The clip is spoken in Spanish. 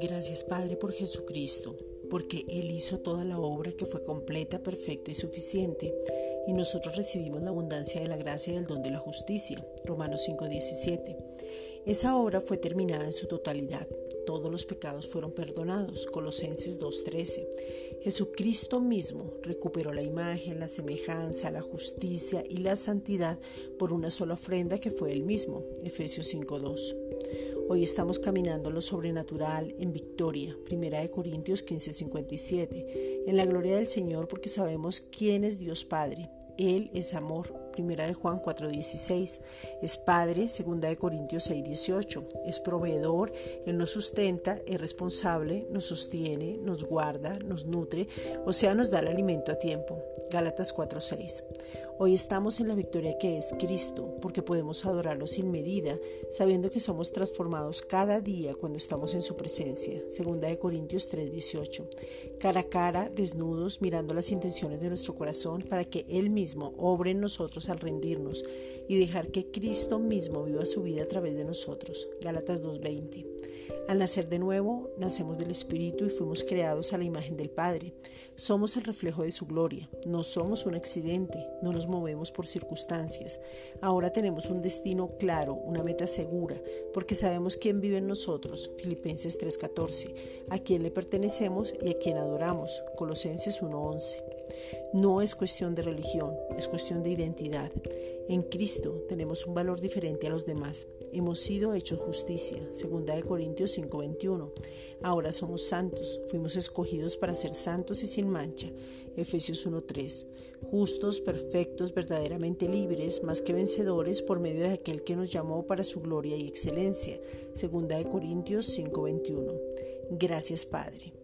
Gracias Padre por Jesucristo, porque Él hizo toda la obra que fue completa, perfecta y suficiente, y nosotros recibimos la abundancia de la gracia y del don de la justicia. Romanos 5:17. Esa obra fue terminada en su totalidad. Todos los pecados fueron perdonados. Colosenses 2:13. Jesucristo mismo recuperó la imagen, la semejanza, la justicia y la santidad por una sola ofrenda que fue Él mismo. Efesios 5:2. Hoy estamos caminando lo sobrenatural en victoria. Primera de Corintios 15:57. En la gloria del Señor porque sabemos quién es Dios Padre. Él es amor. Primera de Juan 4:16. Es Padre, segunda de Corintios 6:18. Es proveedor, Él nos sustenta, es responsable, nos sostiene, nos guarda, nos nutre, o sea, nos da el alimento a tiempo. Gálatas 4:6. Hoy estamos en la victoria que es Cristo, porque podemos adorarlo sin medida, sabiendo que somos transformados cada día cuando estamos en su presencia. Segunda de Corintios 3:18. Cara a cara, desnudos, mirando las intenciones de nuestro corazón para que Él mismo obre en al rendirnos y dejar que Cristo mismo viva su vida a través de nosotros. Gálatas 2:20. Al nacer de nuevo, nacemos del Espíritu y fuimos creados a la imagen del Padre. Somos el reflejo de su gloria. No somos un accidente, no nos movemos por circunstancias. Ahora tenemos un destino claro, una meta segura, porque sabemos quién vive en nosotros. Filipenses 3:14. A quién le pertenecemos y a quién adoramos. Colosenses 1:11. No es cuestión de religión, es cuestión de identidad. En Cristo tenemos un valor diferente a los demás. Hemos sido hechos justicia, segunda de Corintios 5:21. Ahora somos santos, fuimos escogidos para ser santos y sin mancha, Efesios 1:3. Justos, perfectos, verdaderamente libres, más que vencedores por medio de aquel que nos llamó para su gloria y excelencia, segunda de Corintios 5:21. Gracias, Padre.